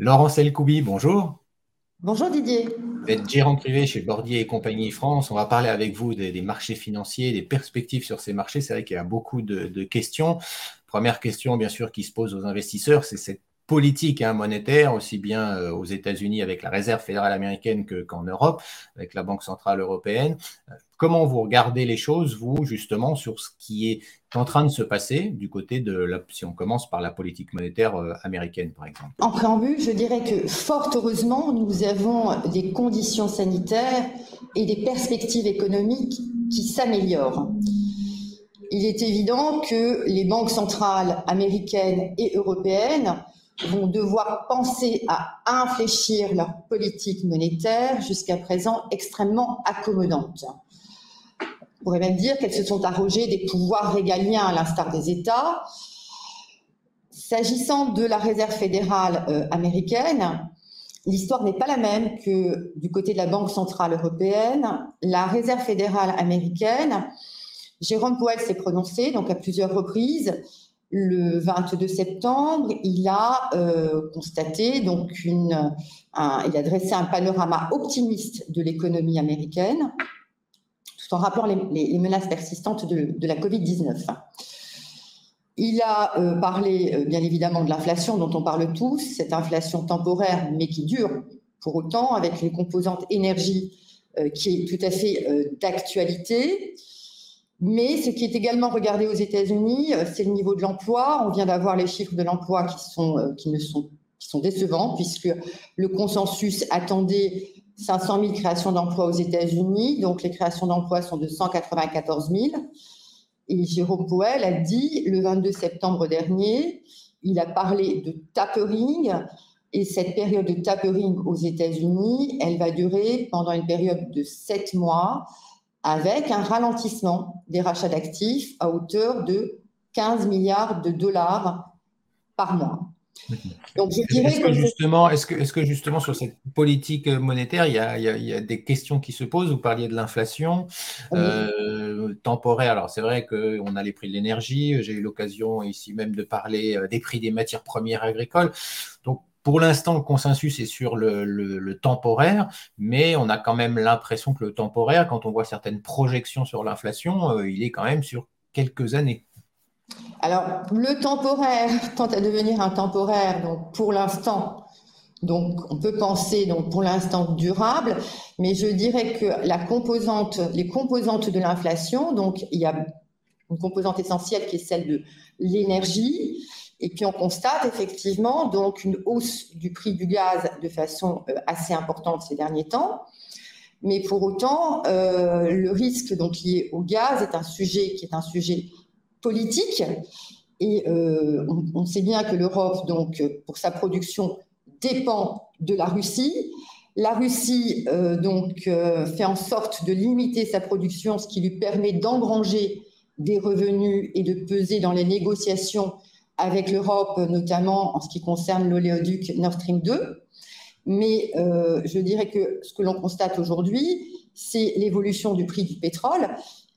Laurent Selkoubi, bonjour. Bonjour Didier. Vous êtes gérant privé chez Bordier et compagnie France. On va parler avec vous des, marchés financiers, des perspectives sur ces marchés. C'est vrai qu'il y a beaucoup de, questions. Première question, bien sûr, qui se pose aux investisseurs, c'est cette politique hein, monétaire, aussi bien euh, aux États-Unis avec la Réserve fédérale américaine qu'en Europe, avec la Banque centrale européenne. Euh, comment vous regardez les choses, vous, justement, sur ce qui est en train de se passer du côté de, la, si on commence par la politique monétaire euh, américaine, par exemple En préambule, je dirais que fort heureusement, nous avons des conditions sanitaires et des perspectives économiques qui s'améliorent. Il est évident que les banques centrales américaines et européennes vont devoir penser à infléchir leur politique monétaire jusqu'à présent extrêmement accommodante. On pourrait même dire qu'elles se sont arrogées des pouvoirs régaliens à l'instar des États. S'agissant de la réserve fédérale euh, américaine, l'histoire n'est pas la même que du côté de la Banque centrale européenne. La réserve fédérale américaine, Jérôme Powell s'est prononcé donc à plusieurs reprises le 22 septembre, il a euh, constaté, donc une, il a dressé un panorama optimiste de l'économie américaine, tout en rappelant les, menaces persistantes de, la Covid-19. Il a euh, parlé euh, bien évidemment de l'inflation dont on parle tous, cette inflation temporaire mais qui dure pour autant avec les composantes énergie qui est tout à fait d'actualité. Mais ce qui est également regardé aux États-Unis, euh, c'est le niveau de l'emploi. On vient d'avoir les chiffres de l'emploi qui sont, euh, qui, ne sont, qui sont décevants, puisque le consensus attendait 500 000 créations d'emplois aux États-Unis. Donc, les créations d'emplois sont de 194 000. Et Jérôme Powell a dit le 22 septembre dernier, il a parlé de tapering. Et cette période de tapering aux États-Unis, elle va durer pendant une période de sept mois avec un ralentissement des rachats d'actifs à hauteur de 15 milliards de dollars par mois. Donc, je dirais est-ce que, justement, est-ce que, est que, justement sur cette politique monétaire, il y, a, il, y a, des questions qui se posent? Vous parliez de l'inflation euh, temporaire. Alors c'est vrai qu'on a les prix de l'énergie. J'ai eu l'occasion ici même de parler euh, des prix des matières premières agricoles. Donc pour l'instant, le consensus est sur le, temporaire, mais on a quand même l'impression que le temporaire, quand on voit certaines projections sur l'inflation, euh, il est quand même sur quelques années. Alors, le temporaire tente à devenir un temporaire, donc pour l'instant, donc on peut penser donc pour l'instant durable, mais je dirais que les composantes de l'inflation, donc il y a une composante essentielle qui est celle de l'énergie, et puis on constate effectivement donc une hausse du prix du gaz de façon euh, assez importante ces derniers temps. Mais pour autant, euh, le risque donc lié au gaz est un sujet qui est un sujet politique. Et euh, on, sait bien que l'Europe, donc pour sa production, dépend de la Russie. La Russie donc fait en sorte de limiter sa production, ce qui lui permet d'engranger des revenus et de peser dans les négociations avec l'Europe, notamment en ce qui concerne l'oléoduc Nord Stream 2. Mais euh, je dirais que ce que l'on constate aujourd'hui, c'est l'évolution du prix du pétrole.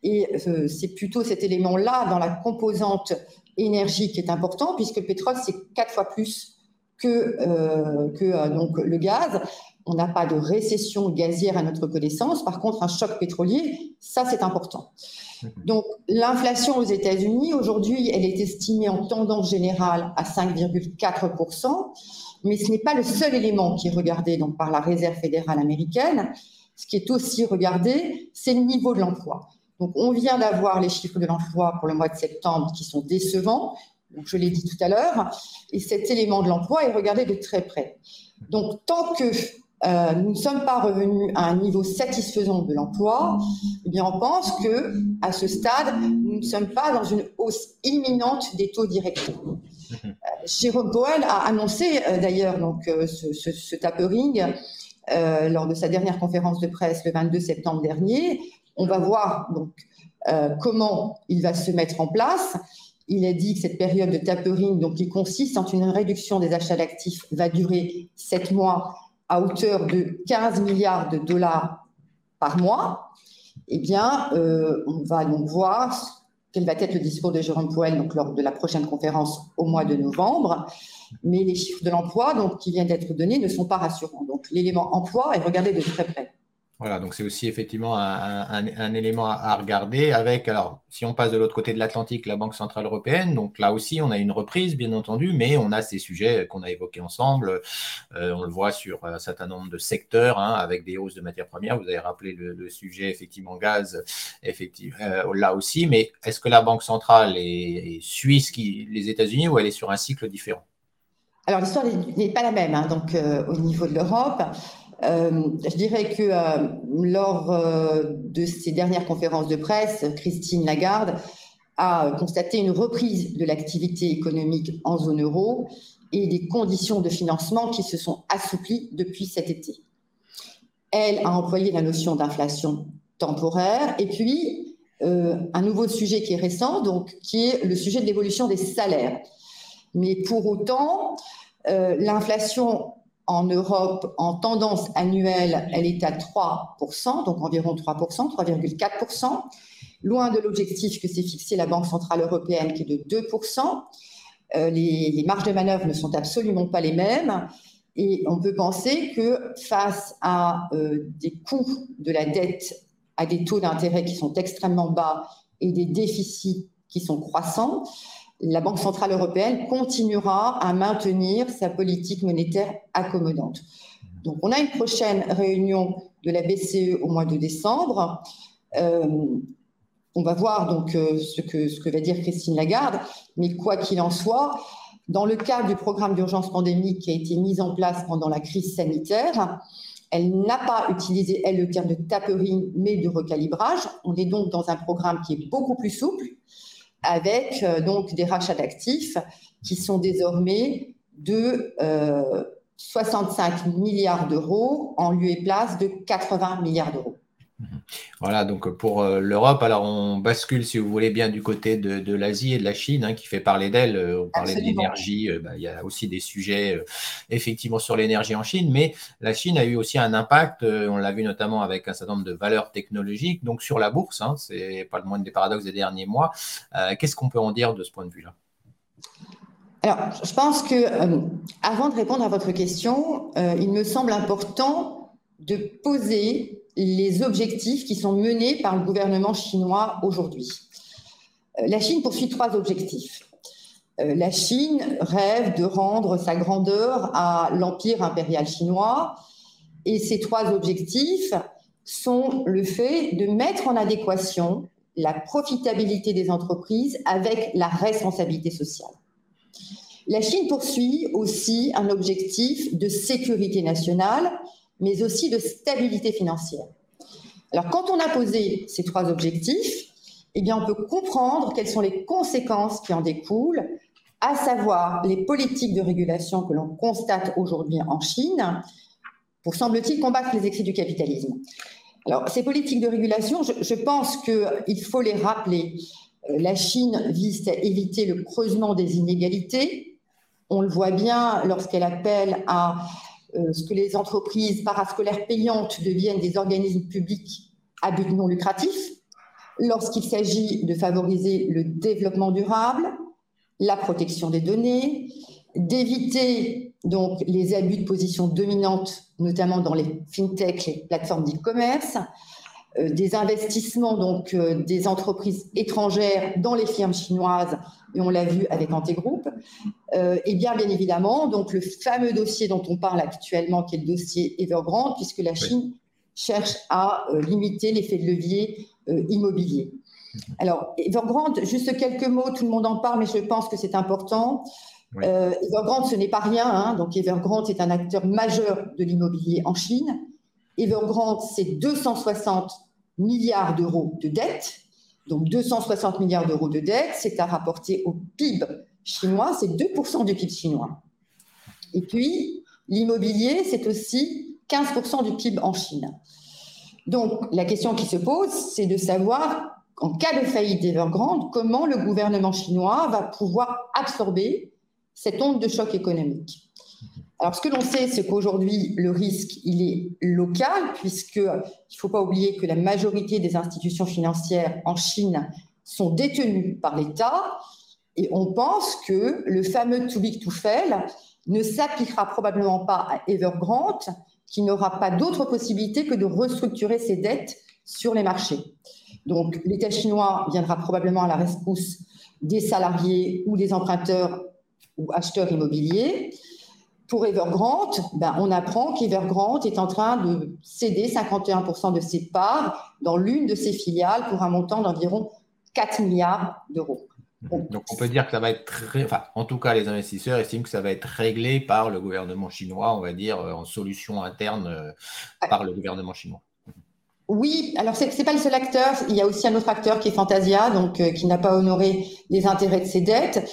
Et euh, c'est plutôt cet élément-là dans la composante énergie qui est important, puisque le pétrole, c'est quatre fois plus que, euh, que donc, le gaz. On n'a pas de récession gazière à notre connaissance. Par contre, un choc pétrolier, ça, c'est important. Donc, l'inflation aux États-Unis, aujourd'hui, elle est estimée en tendance générale à 5,4%, mais ce n'est pas le seul élément qui est regardé donc, par la Réserve fédérale américaine. Ce qui est aussi regardé, c'est le niveau de l'emploi. Donc, on vient d'avoir les chiffres de l'emploi pour le mois de septembre qui sont décevants. Donc, je l'ai dit tout à l'heure. Et cet élément de l'emploi est regardé de très près. Donc, tant que euh, nous ne sommes pas revenus à un niveau satisfaisant de l'emploi, eh bien, on pense que à ce stade, nous ne sommes pas dans une hausse imminente des taux directeurs. Euh, Jérôme Powell a annoncé euh, d'ailleurs donc ce, ce, tapering lors de sa dernière conférence de presse le 22 septembre dernier. On va voir donc comment il va se mettre en place. Il a dit que cette période de tapering, donc qui consiste en une réduction des achats d'actifs, va durer sept mois à hauteur de 15 milliards de dollars par mois, eh bien, euh, on va donc voir quel va être le discours de Jérôme Powell lors de la prochaine conférence au mois de novembre. Mais les chiffres de l'emploi donc, qui viennent d'être donnés ne sont pas rassurants. Donc l'élément emploi est regardé de très près. Voilà, donc c'est aussi effectivement un, élément à, regarder avec, alors si on passe de l'autre côté de l'Atlantique, la Banque Centrale Européenne, donc là aussi on a une reprise bien entendu, mais on a ces sujets qu'on a évoqués ensemble, euh, on le voit sur un certain nombre de secteurs hein, avec des hausses de matières premières, vous avez rappelé le, sujet effectivement gaz, effectivement, euh, là aussi, mais est-ce que la Banque Centrale est, suisse qui, les États-Unis ou elle est sur un cycle différent? Alors l'histoire n'est pas la même, hein, donc euh, au niveau de l'Europe. Euh, je dirais que euh, lors euh, de ces dernières conférences de presse, Christine Lagarde a constaté une reprise de l'activité économique en zone euro et des conditions de financement qui se sont assouplies depuis cet été. Elle a employé la notion d'inflation temporaire et puis un nouveau sujet qui est récent, donc qui est le sujet de l'évolution des salaires. Mais pour autant, l'inflation en Europe, en tendance annuelle, elle est à 3%, donc environ 3%, 3,4%, loin de l'objectif que s'est fixé la Banque Centrale Européenne qui est de 2%. Euh, les, marges de manœuvre ne sont absolument pas les mêmes. Et on peut penser que face à euh, des coûts de la dette à des taux d'intérêt qui sont extrêmement bas et des déficits qui sont croissants, la Banque centrale européenne continuera à maintenir sa politique monétaire accommodante. Donc, on a une prochaine réunion de la BCE au mois de décembre. Euh, on va voir donc euh, ce, que, va dire Christine Lagarde, mais quoi qu'il en soit, dans le cadre du programme d'urgence pandémique qui a été mis en place pendant la crise sanitaire, elle n'a pas utilisé, elle, le terme de tapering, mais de recalibrage. On est donc dans un programme qui est beaucoup plus souple, avec euh, donc des rachats d'actifs qui sont désormais de 65 euh, milliards d'euros en lieu et place de 80 milliards d'euros. Voilà, donc pour euh, l'Europe, alors on bascule, si vous voulez bien, du côté de, l'Asie et de la Chine, hein, qui fait parler d'elle. Euh, on parlait de l'énergie, euh, bah, il y a aussi des sujets effectivement sur l'énergie en Chine, mais la Chine a eu aussi un impact, on l'a vu notamment avec un certain nombre de valeurs technologiques, donc sur la bourse, hein, c'est pas le moins des paradoxes des derniers mois. Qu'est-ce qu'on peut en dire de ce point de vue-là? Alors, je pense que avant de répondre à votre question, il me semble important de poser les objectifs qui sont menés par le gouvernement chinois aujourd'hui. Euh, la Chine poursuit trois objectifs. Euh, la Chine rêve de rendre sa grandeur à l'empire impérial chinois et ces trois objectifs sont le fait de mettre en adéquation la profitabilité des entreprises avec la responsabilité sociale. La Chine poursuit aussi un objectif de sécurité nationale mais aussi de stabilité financière. Alors, quand on a posé ces trois objectifs, eh bien, on peut comprendre quelles sont les conséquences qui en découlent, à savoir les politiques de régulation que l'on constate aujourd'hui en Chine, pour, semble-t-il, combattre les excès du capitalisme. Alors, ces politiques de régulation, je, je pense qu'il faut les rappeler. La Chine vise à éviter le creusement des inégalités. On le voit bien lorsqu'elle appelle à ce que les entreprises parascolaires payantes deviennent des organismes publics à but non lucratif, lorsqu'il s'agit de favoriser le développement durable, la protection des données, d'éviter donc les abus de position dominante, notamment dans les fintech, les plateformes d'e-commerce, euh, des investissements donc euh, des entreprises étrangères dans les firmes chinoises, et on l'a vu avec Antegroup, euh, et bien bien évidemment donc le fameux dossier dont on parle actuellement, qui est le dossier Evergrande, puisque la Chine cherche à limiter l'effet de levier immobilier. Alors Evergrande, juste quelques mots, tout le monde en parle, mais je pense que c'est important. Evergrande, ce n'est pas rien. Hein, donc Evergrande, c'est un acteur majeur de l'immobilier en Chine. Evergrande, c'est 260 milliards d'euros de dettes. Donc 260 milliards d'euros de dettes, c'est à rapporter au PIB chinois, c'est 2% du PIB chinois. Et puis, l'immobilier, c'est aussi 15% du PIB en Chine. Donc, la question qui se pose, c'est de savoir, en cas de faillite d'Evergrande, comment le gouvernement chinois va pouvoir absorber cette onde de choc économique. Alors, ce que l'on sait, c'est qu'aujourd'hui, le risque, il est local, puisqu'il ne faut pas oublier que la majorité des institutions financières en Chine sont détenus par l'État et on pense que le fameux too big to fail ne s'appliquera probablement pas à Evergrande, qui n'aura pas d'autre possibilité que de restructurer ses dettes sur les marchés. Donc l'État chinois viendra probablement à la rescousse des salariés ou des emprunteurs ou acheteurs immobiliers. Pour Evergrande, ben, on apprend qu'Evergrande est en train de céder 51% de ses parts dans l'une de ses filiales pour un montant d'environ 4 milliards d'euros. Donc on peut dire que ça va être très, enfin, en tout cas les investisseurs estiment que ça va être réglé par le gouvernement chinois, on va dire euh, en solution interne euh, par le gouvernement chinois. Oui, alors ce n'est pas le seul acteur. Il y a aussi un autre acteur qui est Fantasia, donc euh, qui n'a pas honoré les intérêts de ses dettes.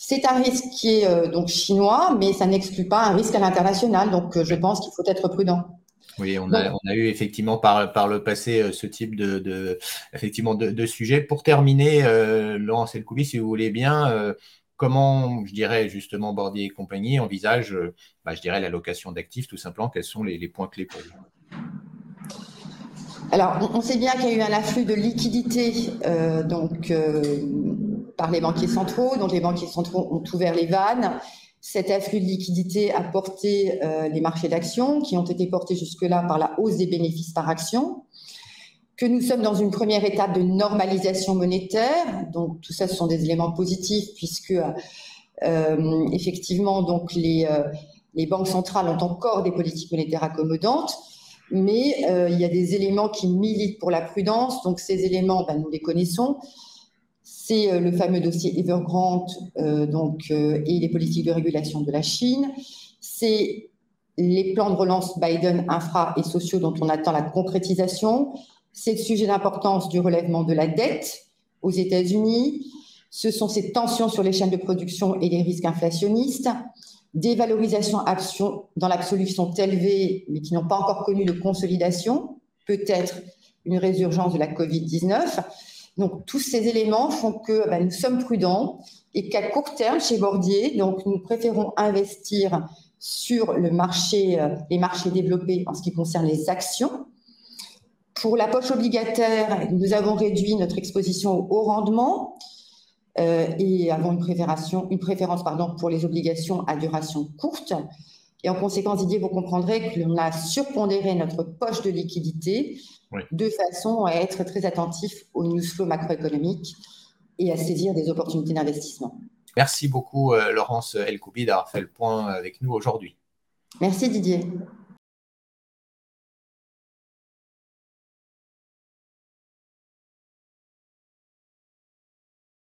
C'est un risque qui est donc chinois, mais ça n'exclut pas un risque à l'international. Donc je pense qu'il faut être prudent. Oui, on a, on a, eu effectivement par, par le passé euh, ce type de, de effectivement de, de, sujet. Pour terminer, euh, Laurence Elkoubi, si vous voulez bien, euh, comment, je dirais justement, Bordier et compagnie envisage, euh, bah, je dirais, l'allocation d'actifs, tout simplement, quels sont les, les points clés pour vous Alors, on sait bien qu'il y a eu un afflux de liquidités donc, par les banquiers centraux, donc les banquiers centraux ont ouvert les vannes. Cet afflux de liquidité a porté euh, les marchés d'actions qui ont été portés jusque-là par la hausse des bénéfices par action, que nous sommes dans une première étape de normalisation monétaire. Donc tout ça, ce sont des éléments positifs puisque euh, effectivement, donc les, euh, les banques centrales ont encore des politiques monétaires accommodantes. Mais il y a des éléments qui militent pour la prudence. Donc ces éléments, ben, nous les connaissons c'est euh, le fameux dossier Evergrande euh, donc, euh, et les politiques de régulation de la Chine. C'est les plans de relance Biden infra et sociaux dont on attend la concrétisation. C'est le sujet d'importance du relèvement de la dette aux États-Unis. Ce sont ces tensions sur les chaînes de production et les risques inflationnistes. Des valorisations dans l'absolu sont élevées, mais qui n'ont pas encore connu de consolidation. Peut-être une résurgence de la Covid-19. Donc, tous ces éléments font que ben, nous sommes prudents et qu'à court terme, chez Bordier, nous préférons investir sur euh, les marchés développés en ce qui concerne les actions. Pour la poche obligataire, nous avons réduit notre exposition au haut rendement euh, et avons une préférence, pour les obligations à duration courte. Et en conséquence, Didier, vous comprendrez que l'on a surpondéré notre poche de liquidité de façon à être très attentif aux news flow macroéconomiques et à saisir des opportunités d'investissement. Merci beaucoup, euh, Laurence Elkoubi, d'avoir fait le point avec nous aujourd'hui. Merci, Didier.